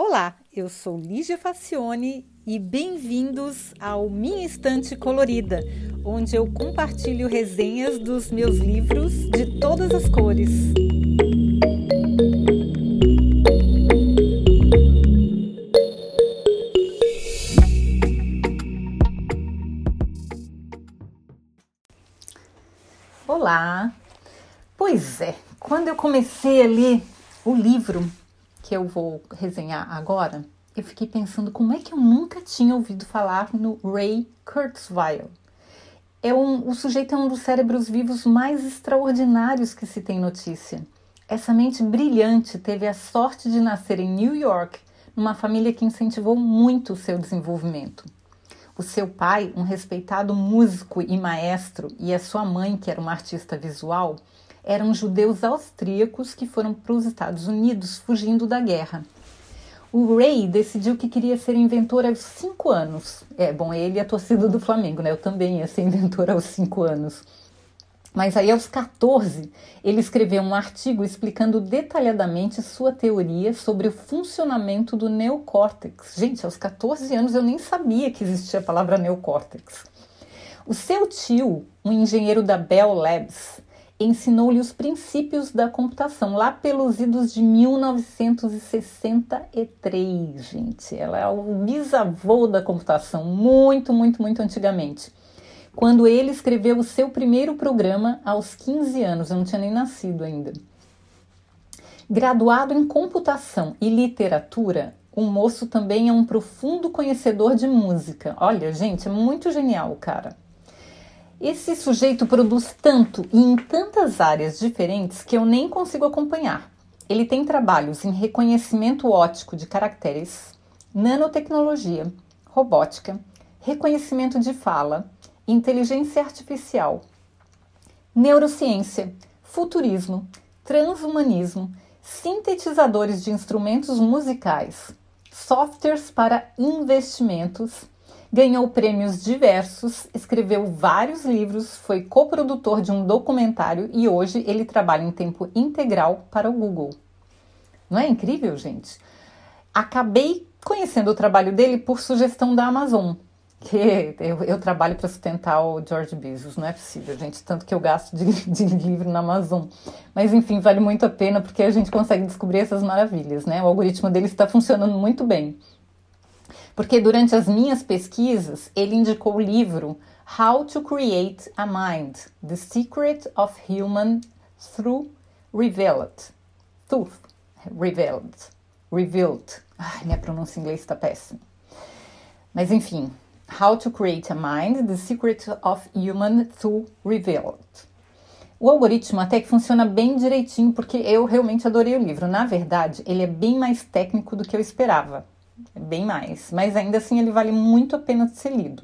Olá, eu sou Lígia Facione e bem-vindos ao Minha Estante Colorida, onde eu compartilho resenhas dos meus livros de todas as cores. Olá! Pois é, quando eu comecei a ler o livro que eu vou resenhar agora, eu fiquei pensando como é que eu nunca tinha ouvido falar no Ray Kurzweil. É um, o sujeito é um dos cérebros vivos mais extraordinários que se tem notícia. Essa mente brilhante teve a sorte de nascer em New York, numa família que incentivou muito o seu desenvolvimento. O seu pai, um respeitado músico e maestro, e a sua mãe, que era uma artista visual, eram judeus austríacos que foram para os Estados Unidos fugindo da guerra. O Ray decidiu que queria ser inventor aos 5 anos. É, bom, ele e a torcida do Flamengo, né? Eu também ia ser inventor aos 5 anos. Mas aí, aos 14, ele escreveu um artigo explicando detalhadamente sua teoria sobre o funcionamento do neocórtex. Gente, aos 14 anos eu nem sabia que existia a palavra neocórtex. O seu tio, um engenheiro da Bell Labs, ensinou-lhe os princípios da computação lá pelos idos de 1963, gente. Ela é o bisavô da computação, muito, muito, muito antigamente. Quando ele escreveu o seu primeiro programa aos 15 anos, eu não tinha nem nascido ainda. Graduado em computação e literatura, o moço também é um profundo conhecedor de música. Olha, gente, é muito genial, cara. Esse sujeito produz tanto e em tantas áreas diferentes que eu nem consigo acompanhar. Ele tem trabalhos em reconhecimento óptico de caracteres, nanotecnologia, robótica, reconhecimento de fala, inteligência artificial, neurociência, futurismo, transhumanismo, sintetizadores de instrumentos musicais, softwares para investimentos Ganhou prêmios diversos, escreveu vários livros, foi coprodutor de um documentário e hoje ele trabalha em tempo integral para o Google. Não é incrível, gente? Acabei conhecendo o trabalho dele por sugestão da Amazon, que eu, eu trabalho para sustentar o George Bezos, não é possível, gente, tanto que eu gasto de, de, livro na Amazon. Mas enfim, vale muito a pena porque a gente consegue descobrir essas maravilhas, né? O algoritmo dele está funcionando muito bem. Porque durante as minhas pesquisas, ele indicou o livro How to Create a Mind: The Secret of Human Through Revealed. Through Revealed. Revealed. Ai, minha pronúncia em inglês está péssima. Mas enfim, How to Create a Mind: The Secret of Human Through Revealed. O algoritmo até que funciona bem direitinho, porque eu realmente adorei o livro. Na verdade, ele é bem mais técnico do que eu esperava bem mais, mas ainda assim ele vale muito a pena ser lido.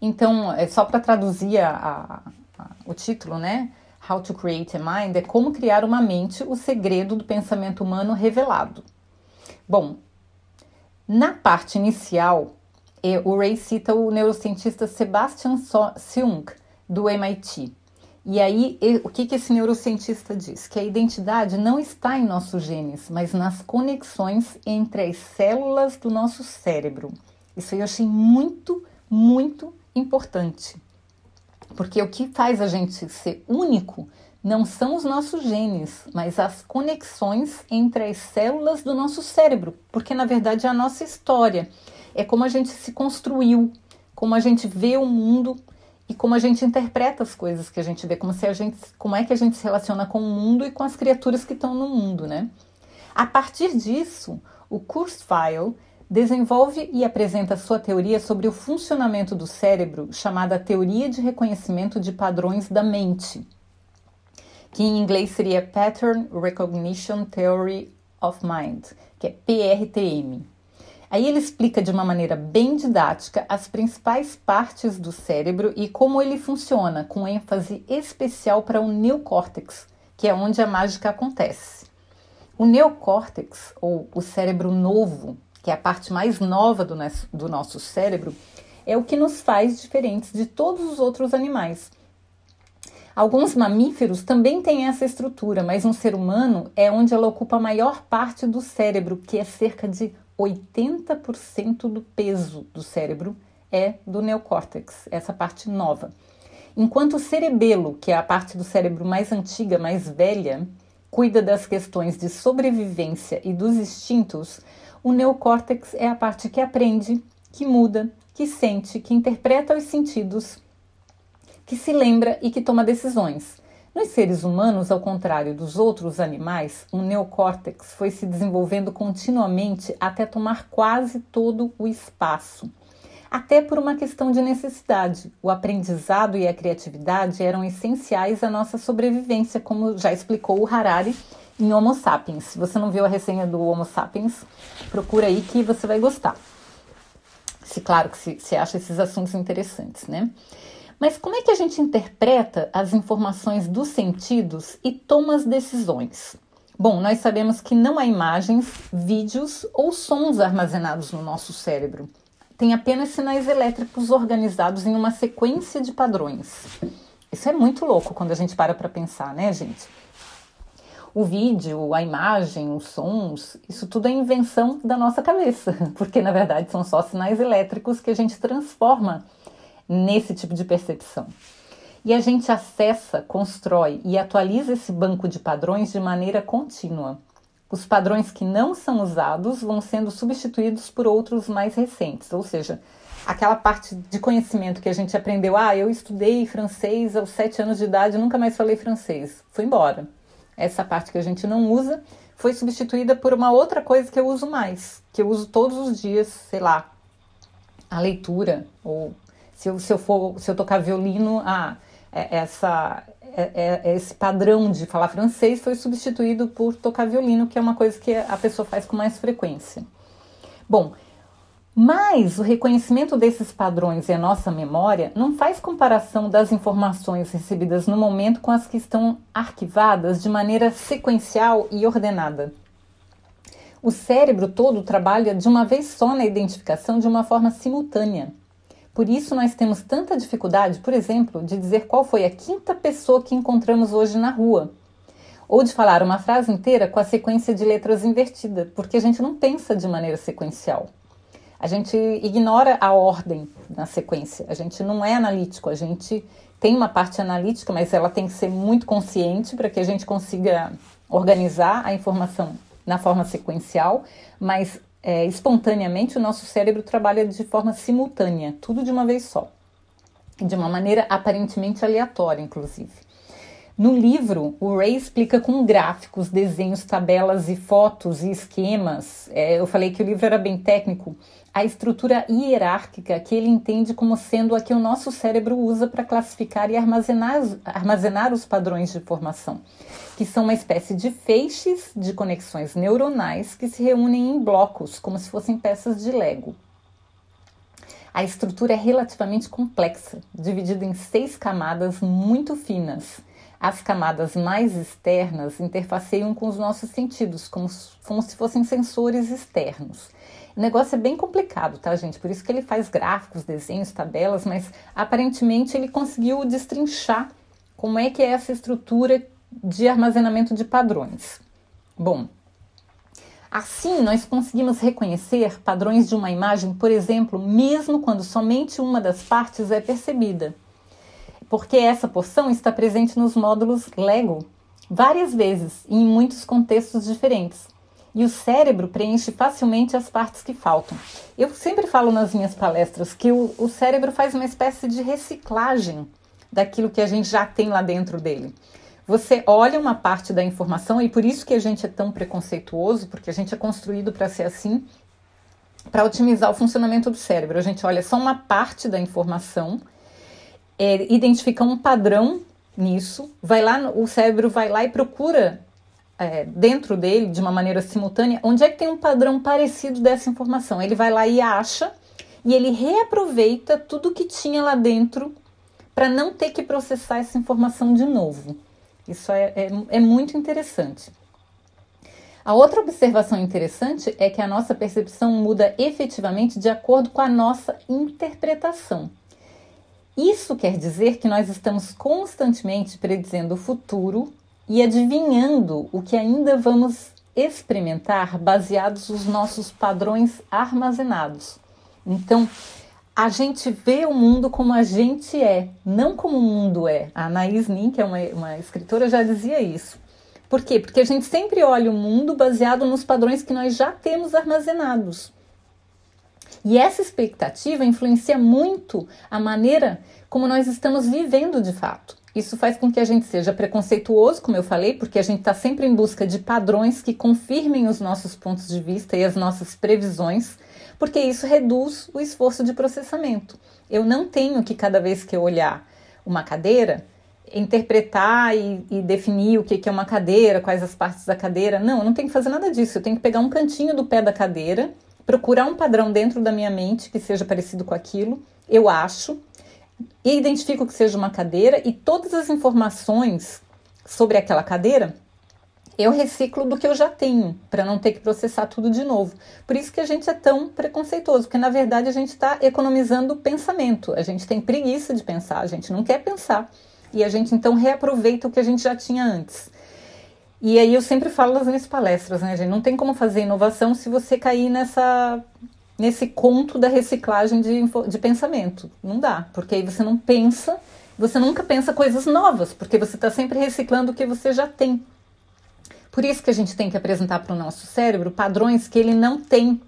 Então, é só para traduzir a, a, o título, né? How to Create a Mind é como criar uma mente, o segredo do pensamento humano revelado. Bom, na parte inicial, o Ray cita o neurocientista Sebastian Seung, do MIT. E aí, o que, esse neurocientista diz? Que a identidade não está em nossos genes, mas nas conexões entre as células do nosso cérebro. Isso eu achei muito, muito importante. Porque o que faz a gente ser único não são os nossos genes, mas as conexões entre as células do nosso cérebro. Porque na verdade é a nossa história. É como a gente se construiu, como a gente vê o mundo e como a gente interpreta as coisas que a gente vê, como, se a gente, como é que a gente se relaciona com o mundo e com as criaturas que estão no mundo, né? A partir disso, o Kurzweil desenvolve e apresenta sua teoria sobre o funcionamento do cérebro, chamada Teoria de Reconhecimento de Padrões da Mente, que em inglês seria Pattern Recognition Theory of Mind, que é PRTM. Aí ele explica de uma maneira bem didática as principais partes do cérebro e como ele funciona, com ênfase especial para o neocórtex, que é onde a mágica acontece. O neocórtex, ou o cérebro novo, que é a parte mais nova do, do nosso cérebro, é o que nos faz diferentes de todos os outros animais. Alguns mamíferos também têm essa estrutura, mas no ser humano é onde ela ocupa a maior parte do cérebro, que é cerca de 80% do peso do cérebro é do neocórtex, essa parte nova. Enquanto o cerebelo, que é a parte do cérebro mais antiga, mais velha, cuida das questões de sobrevivência e dos instintos, o neocórtex é a parte que aprende, que muda, que sente, que interpreta os sentidos, que se lembra e que toma decisões. Nos seres humanos, ao contrário dos outros animais, o neocórtex foi se desenvolvendo continuamente até tomar quase todo o espaço. Até por uma questão de necessidade. O aprendizado e a criatividade eram essenciais à nossa sobrevivência, como já explicou o Harari em Homo sapiens. Se você não viu a resenha do Homo sapiens, procura aí que você vai gostar. Se claro que se, se acha esses assuntos interessantes, né? Mas como é que a gente interpreta as informações dos sentidos e toma as decisões? Bom, nós sabemos que não há imagens, vídeos ou sons armazenados no nosso cérebro. Tem apenas sinais elétricos organizados em uma sequência de padrões. Isso é muito louco quando a gente para para pensar, né, gente? O vídeo, a imagem, os sons, isso tudo é invenção da nossa cabeça, porque na verdade são só sinais elétricos que a gente transforma nesse tipo de percepção. E a gente acessa, constrói e atualiza esse banco de padrões de maneira contínua. Os padrões que não são usados vão sendo substituídos por outros mais recentes, ou seja, aquela parte de conhecimento que a gente aprendeu, ah, eu estudei francês aos sete anos de idade, nunca mais falei francês, foi embora. Essa parte que a gente não usa foi substituída por uma outra coisa que eu uso mais, que eu uso todos os dias, sei lá, a leitura ou se eu, se eu for, se eu tocar violino, ah, é, essa, é, é, esse padrão de falar francês foi substituído por tocar violino, que é uma coisa que a pessoa faz com mais frequência. Bom, mas o reconhecimento desses padrões e a nossa memória não faz comparação das informações recebidas no momento com as que estão arquivadas de maneira sequencial e ordenada. O cérebro todo trabalha de uma vez só na identificação de uma forma simultânea. Por isso, nós temos tanta dificuldade, por exemplo, de dizer qual foi a quinta pessoa que encontramos hoje na rua. Ou de falar uma frase inteira com a sequência de letras invertida, porque a gente não pensa de maneira sequencial. A gente ignora a ordem na sequência. A gente não é analítico, a gente tem uma parte analítica, mas ela tem que ser muito consciente para que a gente consiga organizar a informação na forma sequencial, mas é, espontaneamente, o nosso cérebro trabalha de forma simultânea, tudo de uma vez só, de uma maneira aparentemente aleatória, inclusive. No livro, o Ray explica com gráficos, desenhos, tabelas e fotos e esquemas. É, eu falei que o livro era bem técnico. A estrutura hierárquica que ele entende como sendo a que o nosso cérebro usa para classificar e armazenar, armazenar os padrões de formação, que são uma espécie de feixes de conexões neuronais que se reúnem em blocos, como se fossem peças de Lego. A estrutura é relativamente complexa, dividida em seis camadas muito finas as camadas mais externas interfaceiam com os nossos sentidos, como, como se fossem sensores externos. O negócio é bem complicado, tá, gente? Por isso que ele faz gráficos, desenhos, tabelas, mas aparentemente ele conseguiu destrinchar como é que é essa estrutura de armazenamento de padrões. Bom, assim nós conseguimos reconhecer padrões de uma imagem, por exemplo, mesmo quando somente uma das partes é percebida porque essa porção está presente nos módulos Lego várias vezes e em muitos contextos diferentes. E o cérebro preenche facilmente as partes que faltam. Eu sempre falo nas minhas palestras que o, o cérebro faz uma espécie de reciclagem daquilo que a gente já tem lá dentro dele. Você olha uma parte da informação e por isso que a gente é tão preconceituoso, porque a gente é construído para ser assim, para otimizar o funcionamento do cérebro. A gente olha só uma parte da informação é, identifica um padrão nisso, vai lá, o cérebro vai lá e procura é, dentro dele, de uma maneira simultânea, onde é que tem um padrão parecido dessa informação. Ele vai lá e acha, e ele reaproveita tudo que tinha lá dentro para não ter que processar essa informação de novo. Isso é, é, é muito interessante. A outra observação interessante é que a nossa percepção muda efetivamente de acordo com a nossa interpretação. Isso quer dizer que nós estamos constantemente predizendo o futuro e adivinhando o que ainda vamos experimentar baseados nos nossos padrões armazenados. Então, a gente vê o mundo como a gente é, não como o mundo é. A Anaïs Nin, que é uma, uma escritora, já dizia isso. Por quê? Porque a gente sempre olha o mundo baseado nos padrões que nós já temos armazenados. E essa expectativa influencia muito a maneira como nós estamos vivendo de fato. Isso faz com que a gente seja preconceituoso, como eu falei, porque a gente está sempre em busca de padrões que confirmem os nossos pontos de vista e as nossas previsões, porque isso reduz o esforço de processamento. Eu não tenho que, cada vez que eu olhar uma cadeira, interpretar e, e, definir o que, é uma cadeira, quais as partes da cadeira. Não, eu não tenho que fazer nada disso. Eu tenho que pegar um cantinho do pé da cadeira, procurar um padrão dentro da minha mente que seja parecido com aquilo. Eu acho, e identifico que seja uma cadeira e todas as informações sobre aquela cadeira eu reciclo do que eu já tenho, para não ter que processar tudo de novo. Por isso que a gente é tão preconceituoso, porque na verdade a gente está economizando pensamento. A gente tem preguiça de pensar, a gente não quer pensar. E a gente então reaproveita o que a gente já tinha antes. E aí eu sempre falo nas minhas palestras, né, gente? Não tem como fazer inovação se você cair nessa nesse conto da reciclagem de, de pensamento. Não dá, porque aí você não pensa, você nunca pensa coisas novas, porque você está sempre reciclando o que você já tem. Por isso que a gente tem que apresentar para o nosso cérebro padrões que ele não tem,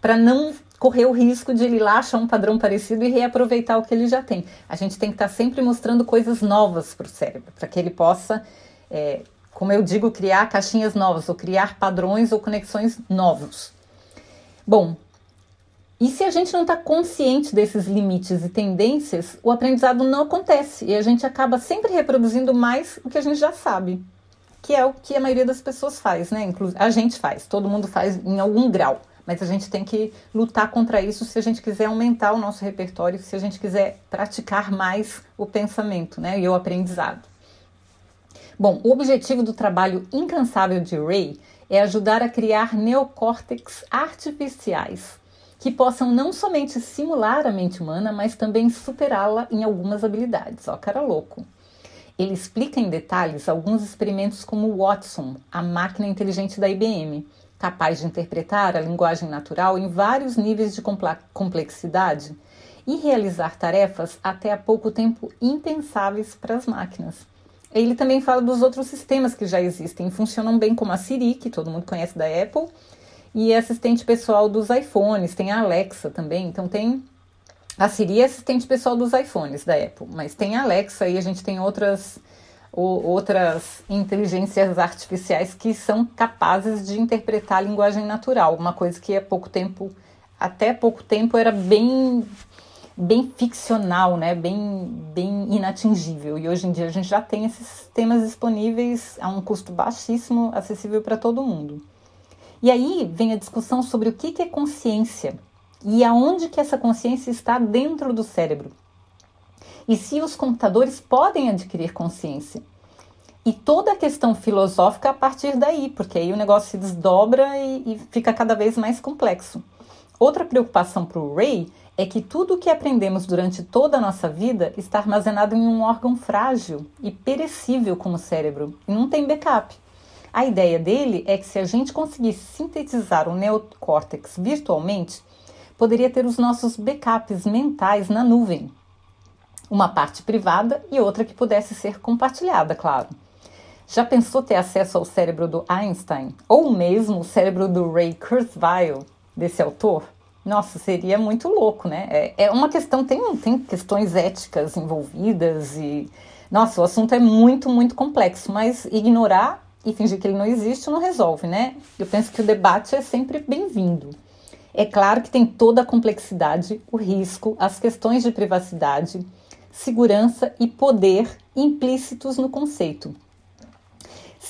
para não correr o risco de ele lá achar um padrão parecido e reaproveitar o que ele já tem. A gente tem que estar tá sempre mostrando coisas novas para o cérebro, para que ele possa, é, como eu digo, criar caixinhas novas, ou criar padrões ou conexões novos. Bom, e se a gente não está consciente desses limites e tendências, o aprendizado não acontece e a gente acaba sempre reproduzindo mais o que a gente já sabe, que é o que a maioria das pessoas faz, né? Inclusive, a gente faz, todo mundo faz em algum grau, mas a gente tem que lutar contra isso se a gente quiser aumentar o nosso repertório, se a gente quiser praticar mais o pensamento, né? E o aprendizado. Bom, o objetivo do trabalho incansável de Ray é ajudar a criar neocórtex artificiais que possam não somente simular a mente humana, mas também superá-la em algumas habilidades. Ó, cara louco. Ele explica em detalhes alguns experimentos como o Watson, a máquina inteligente da IBM, capaz de interpretar a linguagem natural em vários níveis de complexidade e realizar tarefas até há pouco tempo impensáveis para as máquinas. Ele também fala dos outros sistemas que já existem, funcionam bem como a Siri, que todo mundo conhece da Apple, e assistente pessoal dos iPhones, tem a Alexa também, então tem a Siri é assistente pessoal dos iPhones da Apple, mas tem a Alexa e a gente tem outras outras inteligências artificiais que são capazes de interpretar a linguagem natural, uma coisa que há pouco tempo, até pouco tempo era bem bem ficcional, né? bem, bem inatingível. E hoje em dia a gente já tem esses sistemas disponíveis a um custo baixíssimo, acessível para todo mundo. E aí vem a discussão sobre o que é consciência e aonde que essa consciência está dentro do cérebro. E se os computadores podem adquirir consciência. E toda a questão filosófica a partir daí, porque aí o negócio se desdobra e, e fica cada vez mais complexo. Outra preocupação para o Ray é que tudo o que aprendemos durante toda a nossa vida está armazenado em um órgão frágil e perecível como o cérebro e não tem backup. A ideia dele é que se a gente conseguisse sintetizar o neocórtex virtualmente, poderia ter os nossos backups mentais na nuvem. Uma parte privada e outra que pudesse ser compartilhada, claro. Já pensou ter acesso ao cérebro do Einstein ou mesmo o cérebro do Ray Kurzweil, desse autor? Nossa, seria muito louco, né? É, é uma questão, tem, tem questões éticas envolvidas e. Nossa, o assunto é muito, muito complexo, mas ignorar e fingir que ele não existe não resolve, né? Eu penso que o debate é sempre bem-vindo. É claro que tem toda a complexidade, o risco, as questões de privacidade, segurança e poder implícitos no conceito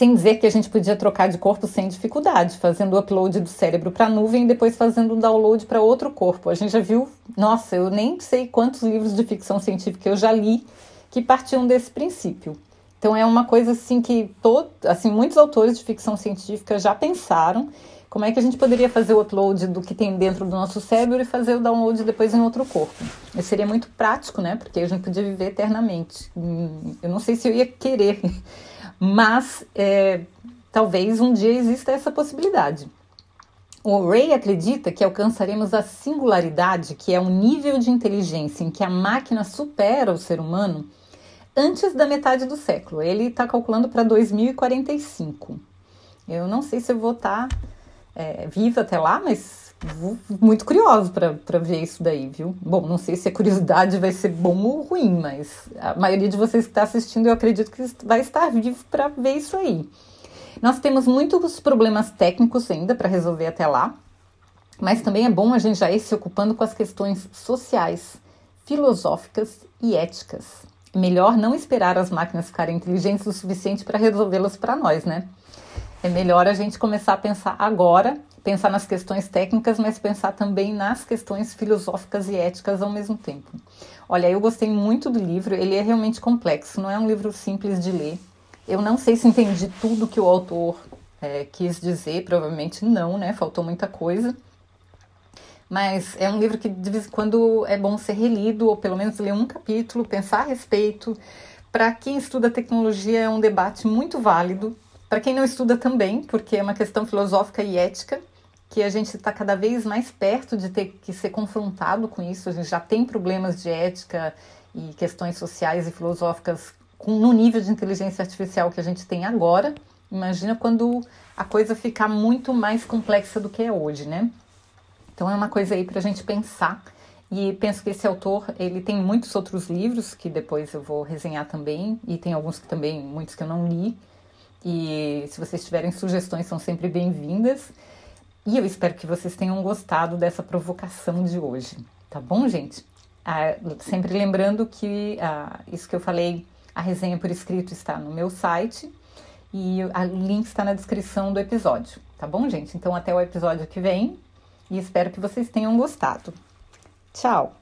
sem dizer que a gente podia trocar de corpo sem dificuldade, fazendo o upload do cérebro para a nuvem e depois fazendo o download para outro corpo. A gente já viu, nossa, eu nem sei quantos livros de ficção científica eu já li que partiam desse princípio. Então é uma coisa assim que todo, assim muitos autores de ficção científica já pensaram Como é que a gente poderia fazer o upload do que tem dentro do nosso cérebro e fazer o download depois em outro corpo? Isso seria muito prático, né? Porque a gente podia viver eternamente. Hum, eu não sei se eu ia querer, mas é, talvez um dia exista essa possibilidade. O Ray acredita que alcançaremos a singularidade, que é um nível de inteligência em que a máquina supera o ser humano, antes da metade do século. Ele está calculando para 2045. Eu não sei se eu vou estar tá, é, viva até lá, mas muito curioso para ver isso daí, viu? Bom, não sei se a curiosidade vai ser bom ou ruim, mas a maioria de vocês que está assistindo, eu acredito que vai estar vivo para ver isso aí. Nós temos muitos problemas técnicos ainda para resolver até lá, mas também é bom a gente já ir se ocupando com as questões sociais, filosóficas e éticas. Melhor não esperar as máquinas ficarem inteligentes o suficiente para resolvê-las para nós, né? É melhor a gente começar a pensar agora, pensar nas questões técnicas, mas pensar também nas questões filosóficas e éticas ao mesmo tempo. Olha, eu gostei muito do livro, ele é realmente complexo, não é um livro simples de ler. Eu não sei se entendi tudo que o autor é, quis dizer, provavelmente não, né? Faltou muita coisa. Mas é um livro que de vez em quando é bom ser relido, ou pelo menos ler um capítulo, pensar a respeito. Para quem estuda tecnologia, é um debate muito válido. Para quem não estuda também, porque é uma questão filosófica e ética, que a gente está cada vez mais perto de ter que ser confrontado com isso. A gente já tem problemas de ética e questões sociais e filosóficas com, no nível de inteligência artificial que a gente tem agora, imagina quando a coisa ficar muito mais complexa do que é hoje, né? Então é uma coisa aí para a gente pensar. E penso que esse autor, ele tem muitos outros livros que depois eu vou resenhar também, e tem alguns que também, muitos que eu não li. E se vocês tiverem sugestões, são sempre bem-vindas. E eu espero que vocês tenham gostado dessa provocação de hoje, tá bom, gente? Ah, sempre lembrando que ah, isso que eu falei a resenha por escrito está no meu site e o link está na descrição do episódio, tá bom, gente? Então, até o episódio que vem e espero que vocês tenham gostado. Tchau!